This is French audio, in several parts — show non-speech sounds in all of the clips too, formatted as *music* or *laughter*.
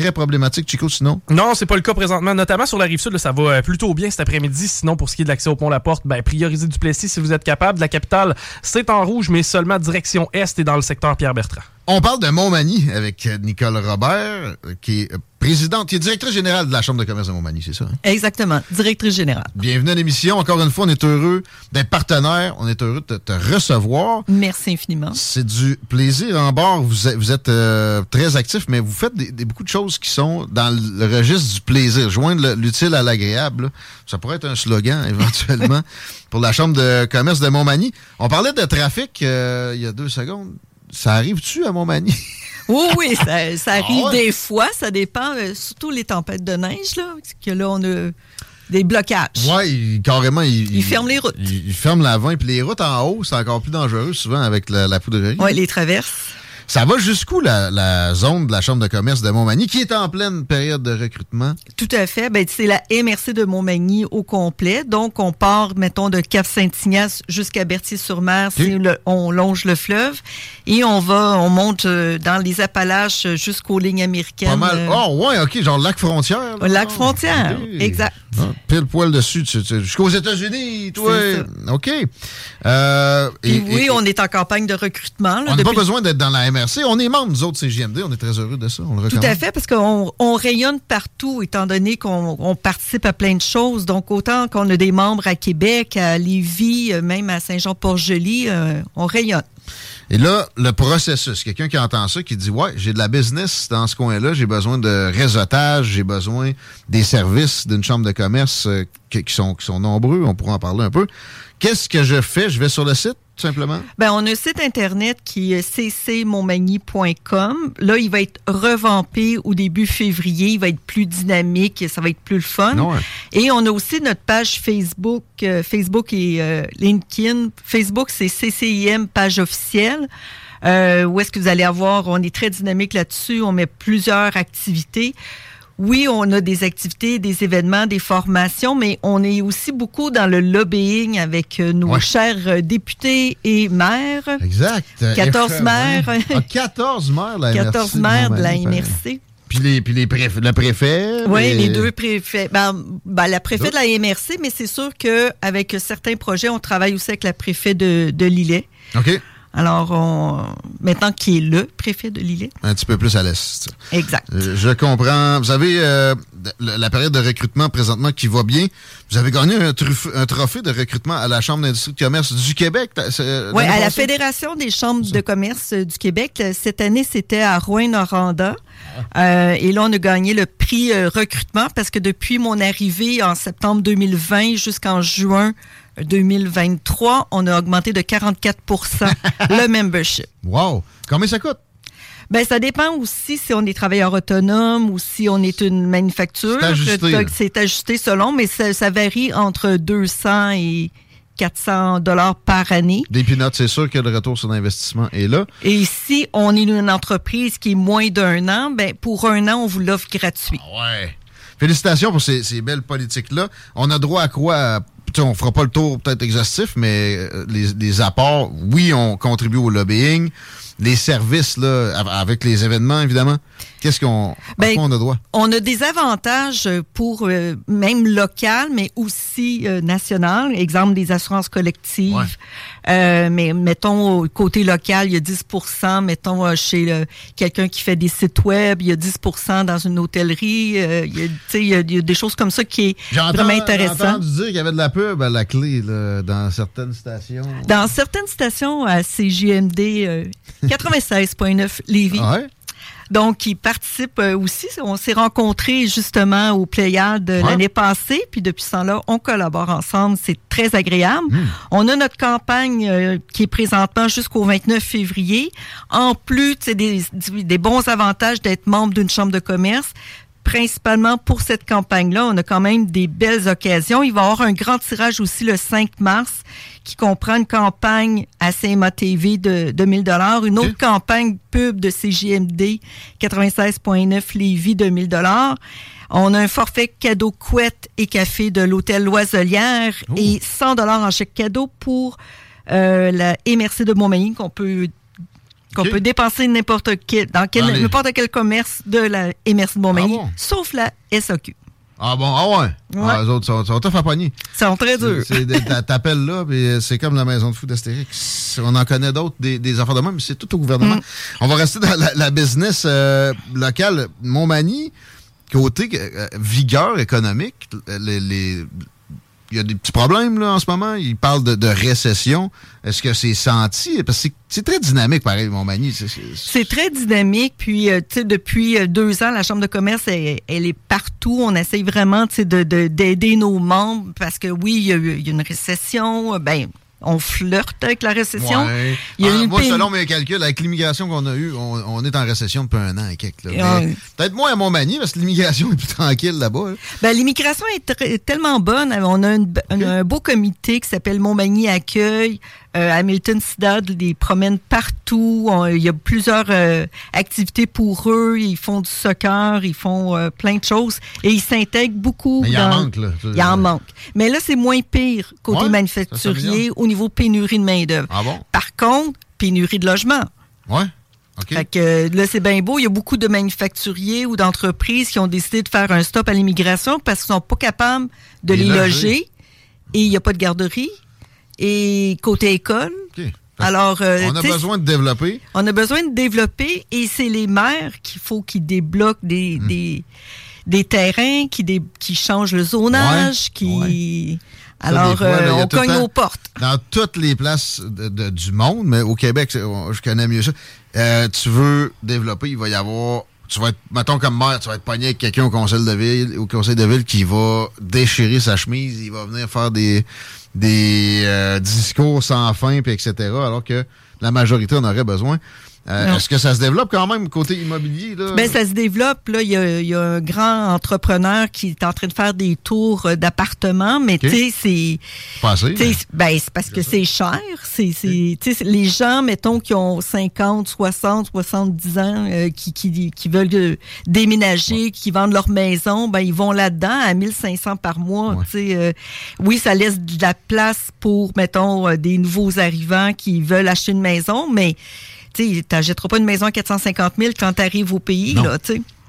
Très problématique, Chico, sinon? Non, c'est pas le cas présentement. Notamment sur la rive sud, là, ça va euh, plutôt bien cet après-midi. Sinon, pour ce qui est de l'accès au pont La Porte, ben, priorisez du Plessis si vous êtes capable. La capitale, c'est en rouge, mais seulement direction est et dans le secteur Pierre-Bertrand. On parle de Montmagny avec euh, Nicole Robert, euh, qui est présidente, qui est directrice générale de la Chambre de commerce de Montmagny, c'est ça? hein? Exactement, directrice générale. Bienvenue à l'émission. Encore une fois, on est heureux d'être partenaire. On est heureux de te recevoir. Merci infiniment. C'est du plaisir en bord. Vous êtes, vous êtes, euh, très actif, mais vous faites des, des- beaucoup de choses qui sont dans le registre du plaisir. Joindre le- l'utile à l'agréable. Ça pourrait être un slogan *laughs* éventuellement pour la Chambre de commerce de Montmagny. On parlait de trafic euh, il y a deux secondes. Ça arrive-tu à Montmagny? *laughs* Oui, oui, ça, ça arrive Ah ouais? des fois, ça dépend, euh, surtout les tempêtes de neige, là, parce que là, on a des blocages. Il- carrément. Il, Ils ferment les routes. Il, il ferme l'avant. Puis les routes en haut, c'est encore plus dangereux souvent avec la, la poudrerie. Oui, les traverses. Ça va jusqu'où la, la zone de la Chambre de commerce de Montmagny qui est en pleine période de recrutement? Tout à fait. Ben, c'est la MRC de Montmagny au complet. Donc, on part, mettons, de Cap-Saint-Ignace jusqu'à Berthier-sur-Mer. Le- on longe le fleuve et on va, on monte euh, dans les Appalaches euh, jusqu'aux lignes américaines. Pas mal. euh, Oh, ouais, OK, genre lac frontière. là. Lac frontière, exact. Ah, pile poil dessus, jusqu'aux États-Unis, toi. OK. Euh, et- oui, et- on est en campagne de recrutement. là, on n'a pas besoin d'être dans la MRC. On est membre, nous autres, CGMD. On est très heureux de ça. On le Tout à fait, parce qu'on on rayonne partout, étant donné qu'on on participe à plein de choses. Donc, autant qu'on a des membres à Québec, à Lévis, euh, même à Saint-Jean-Port-Joli, euh, on rayonne. Et là, le processus, quelqu'un qui entend ça, qui dit Ouais, j'ai de la business dans ce coin-là, j'ai besoin de réseautage, j'ai besoin des services d'une chambre de commerce euh, qui, sont, qui sont nombreux, on pourra en parler un peu. Qu'est-ce que je fais? Je vais sur le site, tout simplement? Ben, on a un site internet qui est ccmontmagny.com. Là, il va être revampé au début février. Il va être plus dynamique, ça va être plus le fun. Ouais. Et on a aussi notre page Facebook, euh, Facebook et euh, LinkedIn. Facebook, c'est CCIM, page officielle. Euh, où est-ce que vous allez avoir, on est très dynamique là-dessus, on met plusieurs activités. Oui, on a des activités, des événements, des formations, mais on est aussi beaucoup dans le lobbying avec euh, nos Ouais. chers euh, députés et maires. Exact. 14 F- maires. Ah, 14 maires, la 14 MRC maires de la. MRC. Puis, les, puis les préf- le préfet. Oui, les deux préfets. Ben, ben, la préfète de la MRC, mais c'est sûr qu'avec certains projets, on travaille aussi avec la préfet de, de Lillet. OK. Alors, on, maintenant qui est le préfet de Lillet. Un petit peu plus à l'est. Exact. Euh, Je comprends. Vous avez euh, la période de recrutement présentement qui va bien. Vous avez gagné un, trophée de recrutement à la Chambre d'industrie de commerce du Québec. euh, Oui, à la? Fédération des chambres de commerce du Québec. Cette année, c'était à Rouen-Noranda. Euh, et là, on a gagné le prix euh, recrutement parce que depuis mon arrivée en septembre 2020 jusqu'en juin 2023, on a augmenté de 44% le *laughs* membership. Wow! Combien ça coûte? Ben, ça dépend aussi si on est travailleur autonome ou si on est une manufacture. C'est ajusté. C'est ajusté selon, mais ça, ça varie entre 200 et 400 dollars par année. Des c'est sûr que le retour sur l'investissement est là. Et si on est une entreprise qui est moins d'un an, ben, pour un an, on vous l'offre gratuit. Ouais. Félicitations pour ces, ces belles politiques-là. On a droit à quoi? On fera pas le tour peut-être exhaustif, mais euh, les, les apports, oui, on contribue au lobbying. Les services là, avec les événements, évidemment? Qu'est-ce qu'on ben, on a droit? On a des avantages pour euh, même local, mais aussi euh, national. Exemple des assurances collectives. Euh, mais mettons au côté local, il y a 10% Mettons euh, chez quelqu'un qui fait des sites web, il y a 10% dans une hôtellerie. il, y a, il, y a, des choses comme ça qui est vraiment intéressant. J'ai entendu dire qu'il y avait de la pub à la clé là, dans certaines stations. Dans certaines stations à CJMD 96.9 Lévis. Ouais? Donc, il participe euh, aussi. On s'est rencontrés justement au Pléiade l'année passée, puis depuis ce temps-là, on collabore ensemble. C'est très agréable. Hmm. On a notre campagne euh, qui est présentement jusqu'au 29 février. En plus, c'est des, des bons avantages d'être membre d'une chambre de commerce principalement pour cette campagne-là. On a quand même des belles occasions. Il va y avoir un grand tirage aussi le 5 mars qui comprend une campagne à CMA TV de, de 1000 dollars, une autre campagne pub de CJMD 96.9 Lévis de 1000 dollars. On a un forfait cadeau couette et café de l'hôtel Loiselière oh. et 100 dollars en chèque cadeau pour euh, la MRC de Montmagny qu'on peut qu'on peut dépenser n'importe quel, dans n'importe quel commerce de la MRC de Montmagny, ah sauf la SAQ. Ah bon, ah ouais? Ah, les autres sont, sont tough à Ils sont très durs. T'appelles là, puis c'est comme la maison de fou d'Astérix. On en connaît d'autres, des, des affaires de même, mais c'est tout au gouvernement. Mm. On va rester dans la, business euh, locale. Montmagny, côté euh, vigueur économique, les, il y a des petits problèmes là, en ce moment. Il parle de, récession. Est-ce que c'est senti? Parce que c'est très dynamique, pareil, Montmagny. C'est très dynamique. Puis, euh, tu sais, depuis euh, deux ans, la Chambre de commerce, elle, est partout. On essaye vraiment d'aider de, nos membres parce que oui, il y a, il y a une récession. Ben, on flirte avec la récession? Il y a ah, moi, selon mes calculs, avec l'immigration qu'on a eue, on, est en récession depuis un an et quelques. Peut-être moins à Montmagny, parce que l'immigration est plus tranquille là-bas. Ben, l'immigration est, tellement bonne. On a un beau comité qui s'appelle Montmagny Accueil. Euh, Hamilton Sidad les promène partout. Il y a plusieurs euh, activités pour eux. Ils font du soccer, ils font euh, plein de choses et ils s'intègrent beaucoup. Mais il en manque, là. Il en manque. Mais là, c'est moins pire côté manufacturier au niveau pénurie de main-d'œuvre. Ah bon? Par contre, pénurie de logement. Ouais. OK. Fait que là, c'est bien beau. Il y a beaucoup de manufacturiers ou d'entreprises qui ont décidé de faire un stop à l'immigration parce qu'ils sont pas capables de les, loger. Et il n'y a pas de garderie et côté école. Alors, euh, on a besoin de développer. On a besoin de développer et c'est les maires qu'il faut qu'ils débloquent des, hmm. des, des, terrains, qui, qui changent le zonage, qui... Alors, euh, on cogne aux portes. Dans toutes les places du monde, mais au Québec, je connais mieux ça. Euh, tu veux développer, il va y avoir tu vas être, mettons comme maire, tu vas être pogné avec quelqu'un au conseil de ville, au conseil de ville qui va déchirer sa chemise, il va venir faire des, des euh, discours sans fin, puis etc., alors que la majorité en aurait besoin. Euh, est-ce que ça se développe quand même côté immobilier? Là? Ben, ça se développe. Là, il y a, un grand entrepreneur qui est en train de faire des tours euh, d'appartements, mais tu sais, c'est. Ben, c'est parce que c'est cher. C'est, les gens, mettons, qui ont 50, 60, 70 ans, euh, qui, qui, qui, veulent déménager, qui vendent leur maison, ben, ils vont là-dedans à 1500 par mois. oui, ça laisse de la place pour, mettons, des nouveaux arrivants qui veulent acheter une maison, mais tu n'achèteras pas une maison à 450 000 quand tu arrives au pays, là.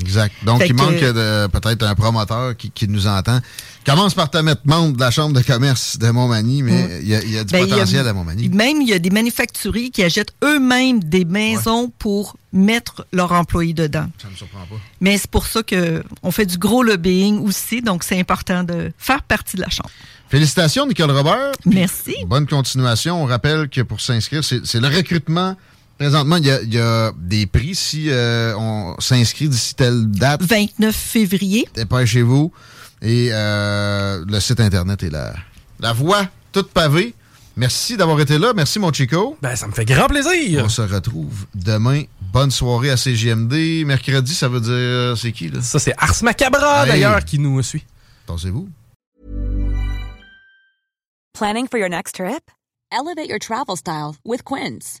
Exact. Donc, il manque peut-être un promoteur qui, nous entend. Commence par te mettre membre de la Chambre de commerce de Montmagny, mais il y, a du ben, potentiel à Montmagny. Même, il y a des manufacturiers qui achètent eux-mêmes des maisons pour mettre leurs employés dedans. Ça ne me surprend pas. Mais c'est pour ça qu'on fait du gros lobbying aussi, donc c'est important de faire partie de la Chambre. Félicitations, Nicole Robert. Merci. Bonne continuation. On rappelle que pour s'inscrire, c'est le recrutement Présentement, il y, a, des prix si euh, on s'inscrit d'ici telle date. 29 février. chez vous Et euh, le site Internet est la, la voie toute pavée. Merci d'avoir été là. Merci, mon Chico. Ben, ça me fait grand plaisir. On se retrouve demain. Bonne soirée à CGMD. Mercredi, ça veut dire... C'est qui, là? Ça, c'est Ars Macabra, d'ailleurs, qui nous suit. Pensez-vous? Planning for your next trip? Elevate your travel style with Quince.